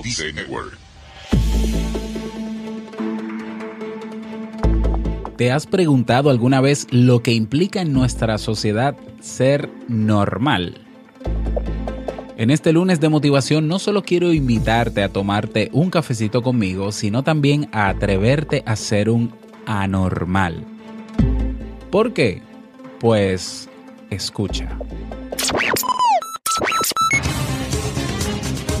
Network. ¿Te has preguntado alguna vez lo que implica en nuestra sociedad ser normal? En este lunes de motivación no solo quiero invitarte a tomarte un cafecito conmigo, sino también a atreverte a ser un anormal. ¿Por qué? Pues escucha.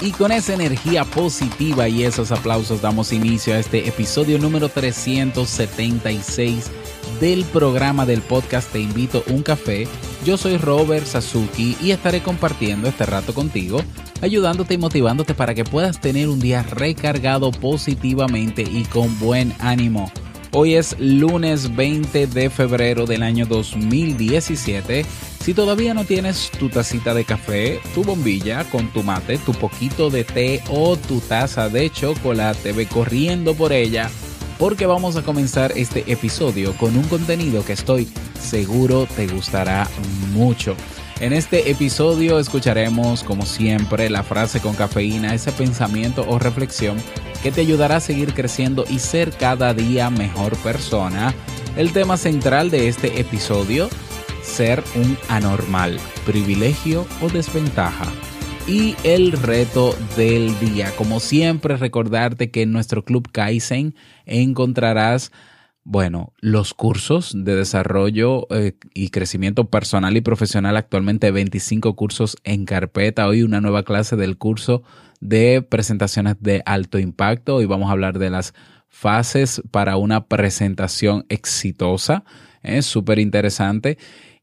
Y con esa energía positiva y esos aplausos damos inicio a este episodio número 376 del programa del podcast Te invito un café. Yo soy Robert Sasuki y estaré compartiendo este rato contigo, ayudándote y motivándote para que puedas tener un día recargado positivamente y con buen ánimo. Hoy es lunes 20 de febrero del año 2017. Si todavía no tienes tu tacita de café, tu bombilla con tu mate, tu poquito de té o tu taza de chocolate, ve corriendo por ella porque vamos a comenzar este episodio con un contenido que estoy seguro te gustará mucho. En este episodio escucharemos, como siempre, la frase con cafeína, ese pensamiento o reflexión que te ayudará a seguir creciendo y ser cada día mejor persona. El tema central de este episodio, ser un anormal, privilegio o desventaja. Y el reto del día, como siempre recordarte que en nuestro club Kaizen encontrarás bueno, los cursos de desarrollo eh, y crecimiento personal y profesional, actualmente 25 cursos en carpeta. Hoy una nueva clase del curso de presentaciones de alto impacto. Hoy vamos a hablar de las fases para una presentación exitosa. Es súper interesante.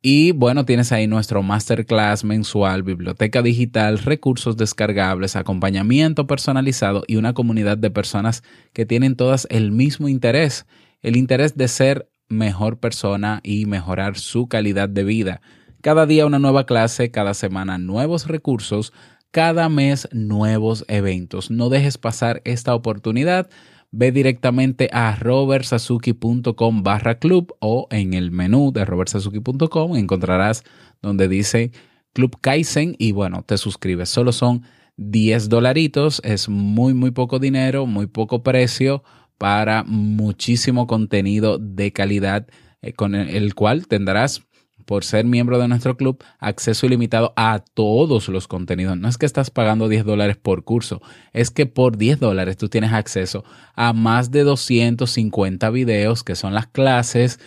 Y bueno, tienes ahí nuestro masterclass mensual, biblioteca digital, recursos descargables, acompañamiento personalizado y una comunidad de personas que tienen todas el mismo interés el interés de ser mejor persona y mejorar su calidad de vida. Cada día una nueva clase, cada semana nuevos recursos, cada mes nuevos eventos. No dejes pasar esta oportunidad. Ve directamente a robertsazuki.com barra club o en el menú de robertsazuki.com encontrarás donde dice Club Kaizen y bueno, te suscribes. Solo son 10 dolaritos, es muy, muy poco dinero, muy poco precio para muchísimo contenido de calidad eh, con el cual tendrás por ser miembro de nuestro club, acceso ilimitado a todos los contenidos. No es que estás pagando 10 dólares por curso, es que por 10 dólares tú tienes acceso a más de 250 videos que son las clases,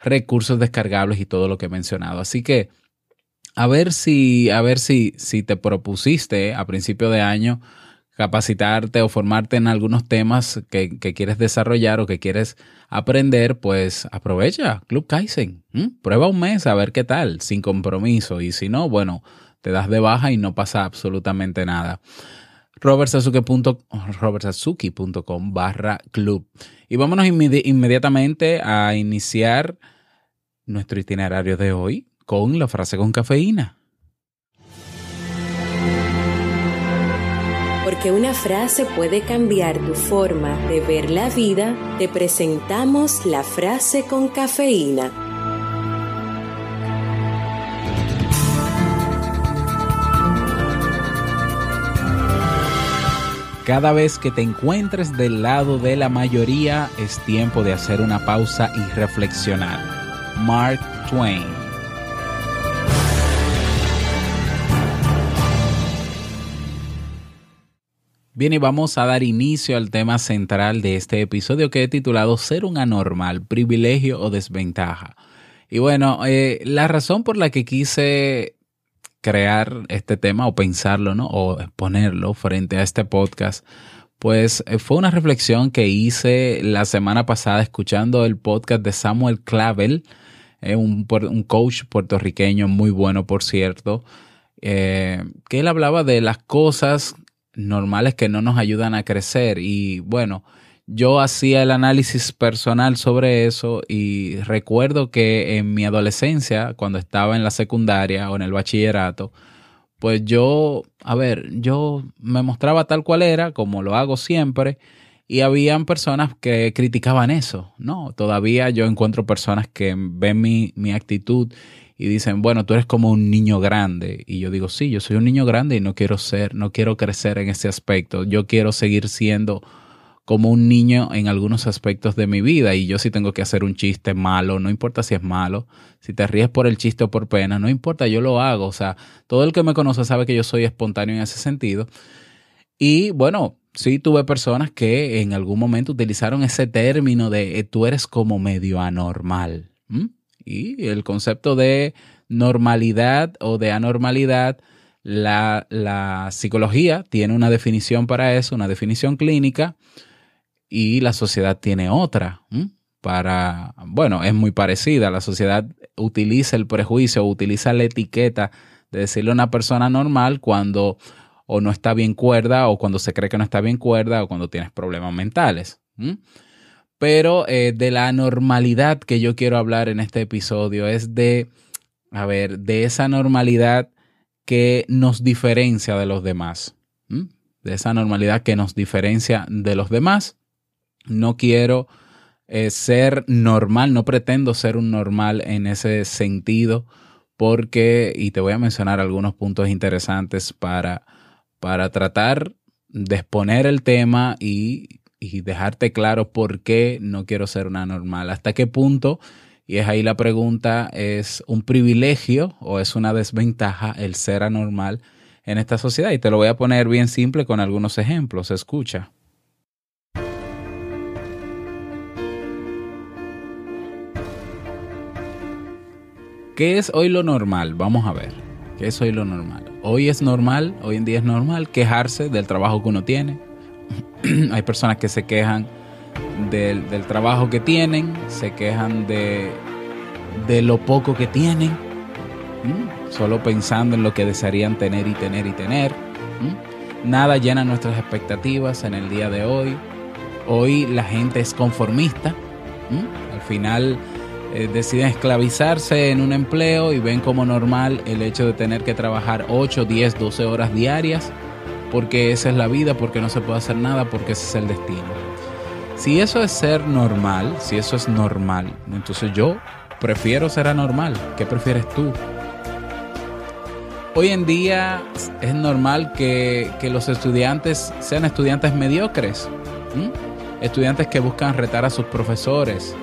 recursos descargables y todo lo que he mencionado. Así que a ver si, a ver si, si te propusiste a principio de año capacitarte o formarte en algunos temas que, quieres desarrollar o que quieres aprender, pues aprovecha Club Kaizen. Prueba un mes a ver qué tal, sin compromiso. Y si no, bueno, te das de baja y no pasa absolutamente nada. robertsazuki.com barra club. Y vámonos inmediatamente a iniciar nuestro itinerario de hoy con la frase con cafeína. Porque una frase puede cambiar tu forma de ver la vida, te presentamos la frase con cafeína. Cada vez que te encuentres del lado de la mayoría, es tiempo de hacer una pausa y reflexionar. Mark Twain Bien, y vamos a dar inicio al tema central de este episodio que he titulado Ser un anormal, privilegio o desventaja. Y bueno, eh, la razón por la que quise crear este tema o pensarlo, ¿no? O ponerlo frente a este podcast, pues eh, fue una reflexión que hice la semana pasada escuchando el podcast de Samuel Clavel, eh, un, coach puertorriqueño muy bueno, por cierto, que él hablaba de las cosas normales que no nos ayudan a crecer. Y bueno, yo hacía el análisis personal sobre eso y recuerdo que en mi adolescencia, cuando estaba en la secundaria o en el bachillerato, pues yo, a ver, yo me mostraba tal cual era, como lo hago siempre, y habían personas que criticaban eso, ¿no? Todavía yo encuentro personas que ven mi, mi actitud y dicen, bueno, tú eres como un niño grande. Y yo digo, sí, yo soy un niño grande y no quiero ser, no quiero crecer en ese aspecto. Yo quiero seguir siendo como un niño en algunos aspectos de mi vida. Y yo si tengo que hacer un chiste malo, no importa si es malo, si te ríes por el chiste o por pena, no importa, yo lo hago. O sea, todo el que me conoce sabe que yo soy espontáneo en ese sentido. Y bueno, sí tuve personas que en algún momento utilizaron ese término de eh, tú eres como medio anormal. Y el concepto de normalidad o de anormalidad, la, psicología tiene una definición para eso, una definición clínica, y la sociedad tiene otra. Para, bueno, es muy parecida. La sociedad utiliza el prejuicio, utiliza la etiqueta de decirle a una persona normal cuando o no está bien cuerda, o cuando se cree que no está bien cuerda, o cuando tienes problemas mentales. Pero eh, de la normalidad que yo quiero hablar en este episodio es de, a ver, de esa normalidad que nos diferencia de los demás. De esa normalidad que nos diferencia de los demás. No quiero eh, ser normal, no pretendo ser un normal en ese sentido, porque, y te voy a mencionar algunos puntos interesantes para, para tratar de exponer el tema y y dejarte claro por qué no quiero ser una normal. ¿Hasta qué punto? Y es ahí la pregunta, ¿es un privilegio o es una desventaja el ser anormal en esta sociedad? Y te lo voy a poner bien simple con algunos ejemplos. Escucha. ¿Qué es hoy lo normal? Vamos a ver. ¿Qué es hoy lo normal? Hoy es normal, hoy en día es normal quejarse del trabajo que uno tiene, hay personas que se quejan del, trabajo que tienen, se quejan de, lo poco que tienen, solo pensando en lo que desearían tener y tener y tener. Nada llena nuestras expectativas en el día de hoy. Hoy la gente es conformista. Al final eh, deciden esclavizarse en un empleo y ven como normal el hecho de tener que trabajar 8, 10, 12 horas diarias porque esa es la vida, porque no se puede hacer nada, porque ese es el destino. Si eso es ser normal, si eso es normal, entonces yo prefiero ser anormal. ¿Qué prefieres tú? Hoy en día es normal que, los estudiantes sean estudiantes mediocres, estudiantes que buscan retar a sus profesores.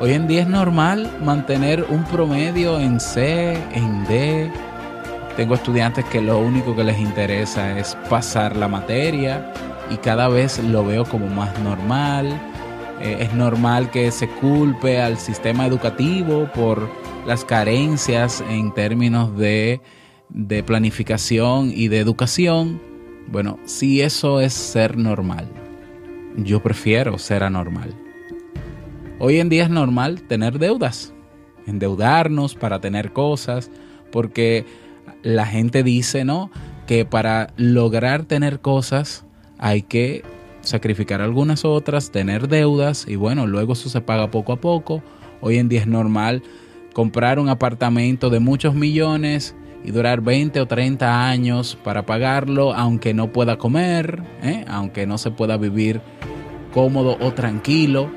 Hoy en día es normal mantener un promedio en C, en D, tengo estudiantes que lo único que les interesa es pasar la materia y cada vez lo veo como más normal. Eh, es normal que se culpe al sistema educativo por las carencias en términos de, de planificación y de educación. Bueno, si eso es ser normal, yo prefiero ser anormal. Hoy en día es normal tener deudas, endeudarnos para tener cosas, porque la gente dice, ¿no? Que para lograr tener cosas hay que sacrificar algunas otras, tener deudas y bueno, luego eso se paga poco a poco. Hoy en día es normal comprar un apartamento de muchos millones y durar 20 o 30 años para pagarlo, aunque no pueda comer, ¿eh? aunque no se pueda vivir cómodo o tranquilo.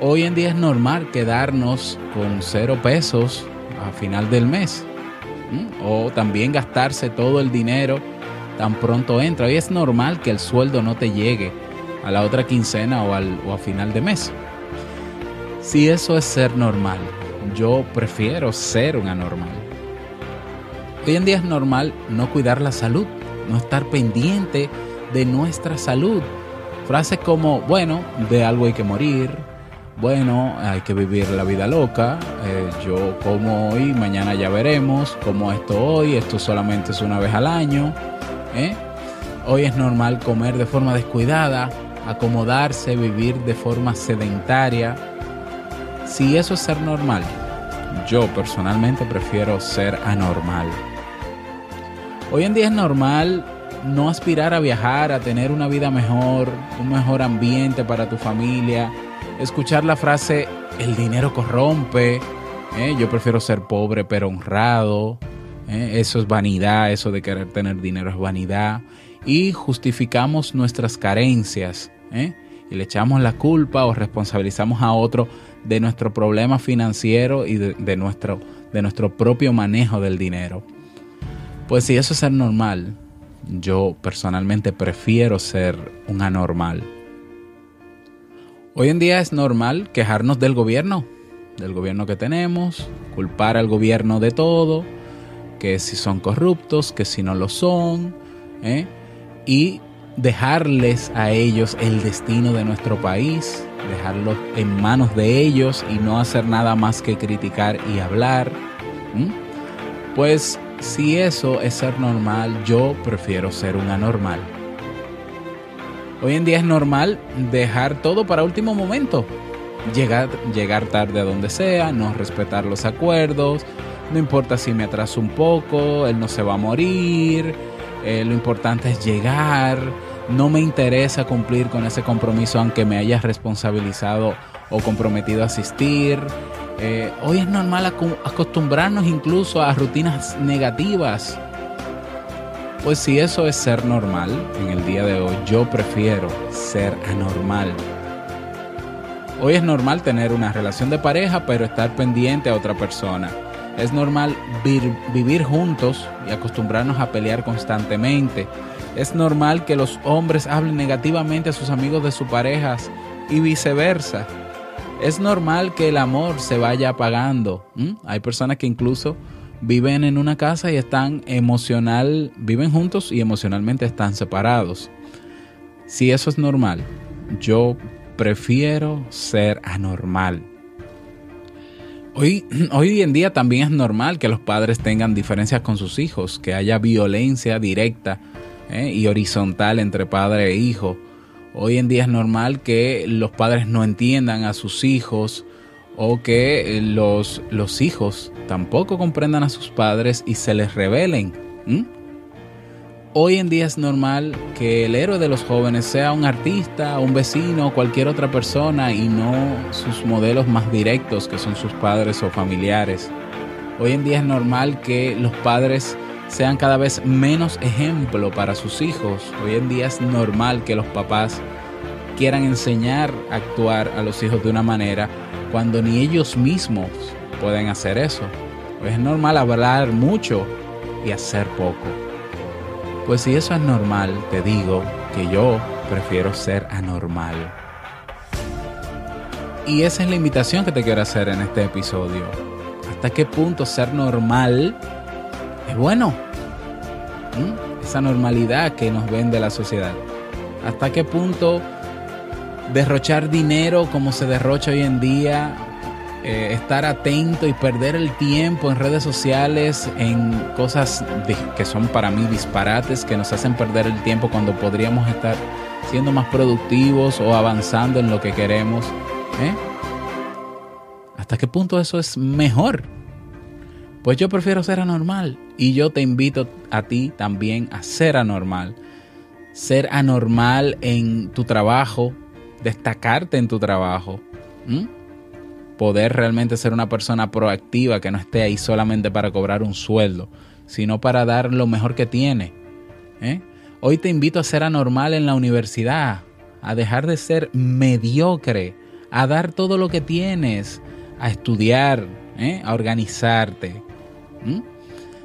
Hoy en día es normal quedarnos con cero pesos a final del mes o también gastarse todo el dinero tan pronto entra. Hoy es normal que el sueldo no te llegue a la otra quincena o, al, o a final de mes. Si eso es ser normal, yo prefiero ser un anormal. Hoy en día es normal no cuidar la salud, no estar pendiente de nuestra salud. Frases como, bueno, de algo hay que morir, bueno, hay que vivir la vida loca, eh, yo como hoy, mañana ya veremos, como esto hoy, esto solamente es una vez al año, ¿eh? hoy es normal comer de forma descuidada, acomodarse, vivir de forma sedentaria, si eso es ser normal, yo personalmente prefiero ser anormal. Hoy en día es normal no aspirar a viajar, a tener una vida mejor, un mejor ambiente para tu familia, escuchar la frase el dinero corrompe, ¿eh? yo prefiero ser pobre pero honrado, ¿eh? eso es vanidad, eso de querer tener dinero es vanidad, y justificamos nuestras carencias, ¿eh? y le echamos la culpa o responsabilizamos a otro de nuestro problema financiero y de, nuestro, de nuestro propio manejo del dinero. Pues si eso es ser normal, yo personalmente prefiero ser un anormal. Hoy en día es normal quejarnos del gobierno, del gobierno que tenemos, culpar al gobierno de todo, que si son corruptos, que si no lo son, ¿eh? y dejarles a ellos el destino de nuestro país, dejarlo en manos de ellos y no hacer nada más que criticar y hablar. Pues si eso es ser normal, yo prefiero ser un anormal. Hoy en día es normal dejar todo para último momento. Llegar, llegar tarde a donde sea, no respetar los acuerdos, no importa si me atraso un poco, él no se va a morir, eh, lo importante es llegar, no me interesa cumplir con ese compromiso aunque me haya responsabilizado o comprometido a asistir. Eh, hoy es normal acostumbrarnos incluso a rutinas negativas. Pues si eso es ser normal en el día de hoy, yo prefiero ser anormal. Hoy es normal tener una relación de pareja pero estar pendiente a otra persona. Es normal vivir juntos y acostumbrarnos a pelear constantemente. Es normal que los hombres hablen negativamente a sus amigos de sus parejas y viceversa. Es normal que el amor se vaya apagando. Hay personas que incluso viven en una casa y están emocional, viven juntos y emocionalmente están separados. Si eso es normal, yo prefiero ser anormal. Hoy, hoy en día también es normal que los padres tengan diferencias con sus hijos, que haya violencia directa ¿eh? y horizontal entre padre e hijo. Hoy en día es normal que los padres no entiendan a sus hijos o que los, los hijos tampoco comprendan a sus padres y se les rebelen. Hoy en día es normal que el héroe de los jóvenes sea un artista, un vecino cualquier otra persona y no sus modelos más directos que son sus padres o familiares. Hoy en día es normal que los padres sean cada vez menos ejemplo para sus hijos. Hoy en día es normal que los papás quieran enseñar a actuar a los hijos de una manera cuando ni ellos mismos pueden hacer eso. Es normal hablar mucho y hacer poco. Pues si eso es normal, te digo que yo prefiero ser anormal. Y esa es la invitación que te quiero hacer en este episodio. ¿Hasta qué punto ser normal es bueno. Esa normalidad que nos vende la sociedad. ¿Hasta qué punto derrochar dinero como se derrocha hoy en día, eh, estar atento y perder el tiempo en redes sociales, en cosas que son para mí disparates, que nos hacen perder el tiempo cuando podríamos estar siendo más productivos o avanzando en lo que queremos. ¿eh? ¿Hasta qué punto eso es mejor? Pues yo prefiero ser anormal y yo te invito a ti también a ser anormal. Ser anormal en tu trabajo, destacarte en tu trabajo. Poder realmente ser una persona proactiva que no esté ahí solamente para cobrar un sueldo, sino para dar lo mejor que tiene. ¿eh? Hoy te invito a ser anormal en la universidad, a dejar de ser mediocre, a dar todo lo que tienes, a estudiar, ¿eh? a organizarte.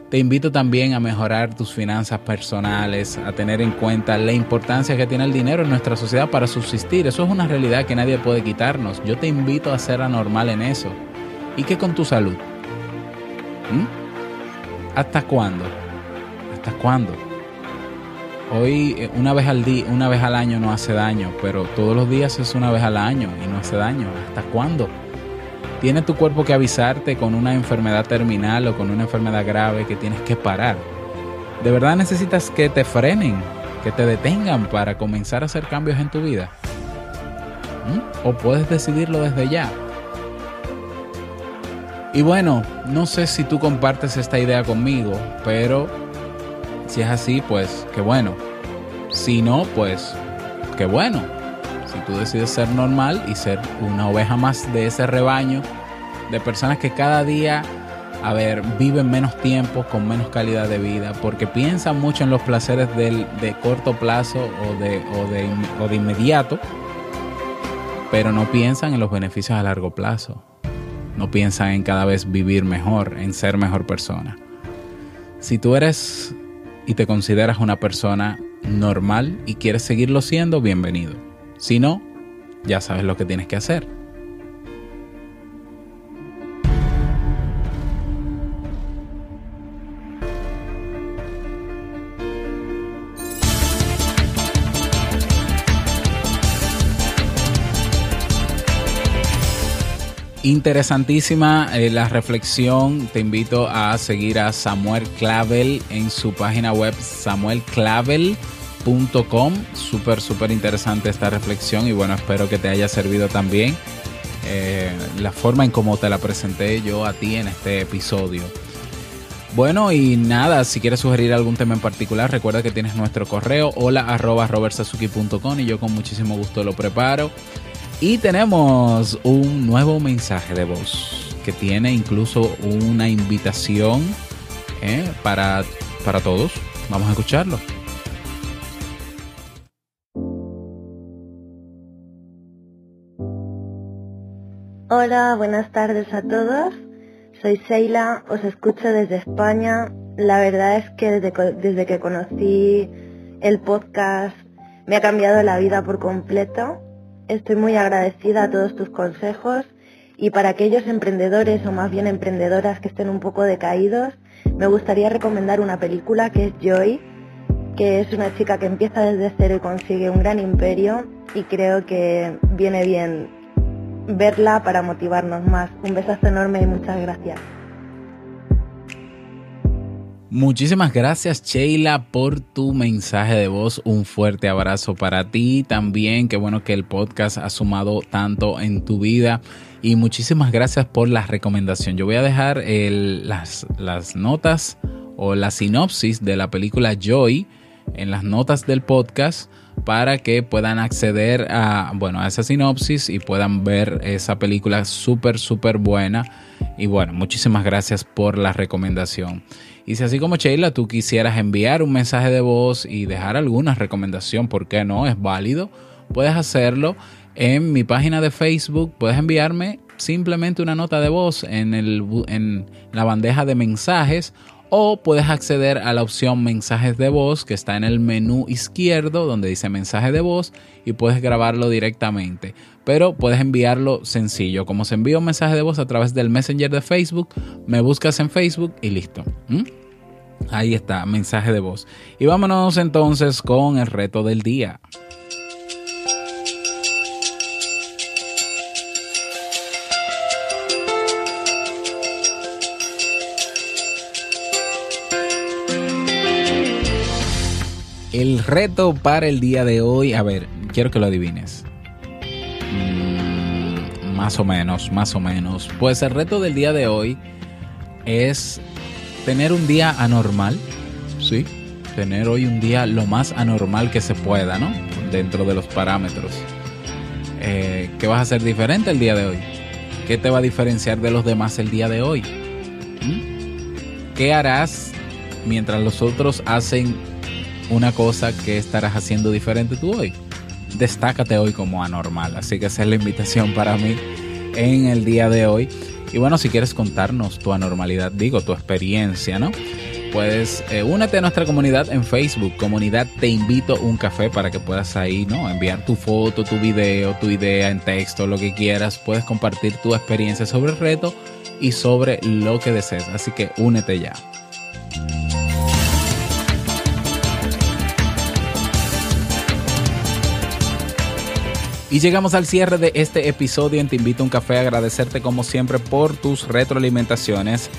Te invito también a mejorar tus finanzas personales, a tener en cuenta la importancia que tiene el dinero en nuestra sociedad para subsistir. Eso es una realidad que nadie puede quitarnos. Yo te invito a ser anormal en eso. ¿Y qué con tu salud? ¿Mm? ¿Hasta cuándo? ¿Hasta cuándo? Hoy eh, una vez al día, una vez al año no hace daño, pero todos los días es una vez al año y no hace daño. ¿Hasta cuándo? Tiene tu cuerpo que avisarte con una enfermedad terminal o con una enfermedad grave que tienes que parar. ¿De verdad necesitas que te frenen, que te detengan para comenzar a hacer cambios en tu vida? ¿Mm? ¿O puedes decidirlo desde ya? Y bueno, no sé si tú compartes esta idea conmigo, pero si es así, pues qué bueno. Si no, pues qué bueno. Si tú decides ser normal y ser una oveja más de ese rebaño de personas que cada día, a ver, viven menos tiempo, con menos calidad de vida, porque piensan mucho en los placeres del, de corto plazo o de, o, de, o de inmediato, pero no piensan en los beneficios a largo plazo. No piensan en cada vez vivir mejor, en ser mejor persona. Si tú eres y te consideras una persona normal y quieres seguirlo siendo, bienvenido. Si no, ya sabes lo que tienes que hacer. Interesantísima eh, la reflexión. Te invito a seguir a Samuel Clavel en su página web samuelclavel.com. Súper, súper interesante esta reflexión y bueno, espero que te haya servido también eh, la forma en cómo te la presenté yo a ti en este episodio. Bueno, y nada, si quieres sugerir algún tema en particular, recuerda que tienes nuestro correo hola y yo con muchísimo gusto lo preparo. Y tenemos un nuevo mensaje de voz que tiene incluso una invitación ¿eh? para, para todos. Vamos a escucharlo. Hola, buenas tardes a todos. Soy Sheila, os escucho desde España. La verdad es que desde, desde que conocí el podcast me ha cambiado la vida por completo Estoy muy agradecida a todos tus consejos y para aquellos emprendedores o más bien emprendedoras que estén un poco decaídos, me gustaría recomendar una película que es Joy, que es una chica que empieza desde cero y consigue un gran imperio y creo que viene bien verla para motivarnos más. Un besazo enorme y muchas gracias. Muchísimas gracias Sheila por tu mensaje de voz. Un fuerte abrazo para ti también. Qué bueno que el podcast ha sumado tanto en tu vida. Y muchísimas gracias por la recomendación. Yo voy a dejar las, notas o la sinopsis de la película Joy en las notas del podcast para que puedan acceder a, bueno, a esa sinopsis y puedan ver esa película súper, súper buena. Y bueno, muchísimas gracias por la recomendación. Y si así como Sheila, tú quisieras enviar un mensaje de voz y dejar alguna recomendación, ¿por qué no? Es válido. Puedes hacerlo en mi página de Facebook. Puedes enviarme simplemente una nota de voz en, el, en la bandeja de mensajes o puedes acceder a la opción mensajes de voz que está en el menú izquierdo donde dice mensaje de voz y puedes grabarlo directamente. Pero puedes enviarlo sencillo. Como se envía un mensaje de voz a través del Messenger de Facebook, me buscas en Facebook y listo. Ahí está, mensaje de voz. Y vámonos entonces con el reto del día. El reto para el día de hoy, a ver, quiero que lo adivines. Mm, más o menos, más o menos. Pues el reto del día de hoy es tener un día anormal, ¿sí? Tener hoy un día lo más anormal que se pueda, ¿no? Dentro de los parámetros. Eh, ¿Qué vas a hacer diferente el día de hoy? ¿Qué te va a diferenciar de los demás el día de hoy? ¿Mm? ¿Qué harás mientras los otros hacen una cosa que estarás haciendo diferente tú hoy. Destácate hoy como anormal. Así que esa es la invitación para mí en el día de hoy. Y bueno, si quieres contarnos tu anormalidad, digo, tu experiencia, ¿no? Puedes eh, únete a nuestra comunidad en Facebook, comunidad Te Invito un Café, para que puedas ahí, ¿no? Enviar tu foto, tu video, tu idea en texto, lo que quieras. Puedes compartir tu experiencia sobre el reto y sobre lo que desees. Así que únete ya. Y llegamos al cierre de este episodio en Te Invito a un Café. Agradecerte como siempre por tus retroalimentaciones.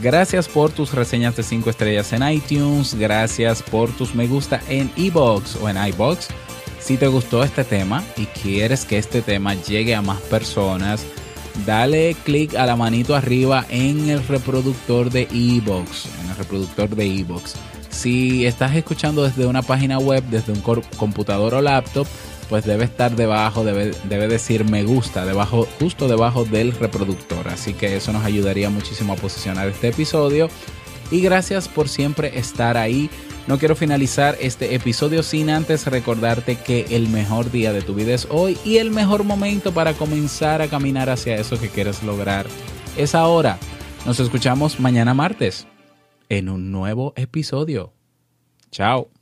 Gracias por tus reseñas de 5 estrellas en iTunes. Gracias por tus me gusta en iBox o en iBox. Si te gustó este tema y quieres que este tema llegue a más personas, dale clic a la manito arriba en el reproductor de iBox, en el reproductor de iBox. Si estás escuchando desde una página web, desde un computador o laptop, pues debe estar debajo, debe, debe decir me gusta, debajo, justo debajo del reproductor. Así que eso nos ayudaría muchísimo a posicionar este episodio. Y gracias por siempre estar ahí. No quiero finalizar este episodio sin antes recordarte que el mejor día de tu vida es hoy y el mejor momento para comenzar a caminar hacia eso que quieres lograr es ahora. Nos escuchamos mañana martes en un nuevo episodio. Chao.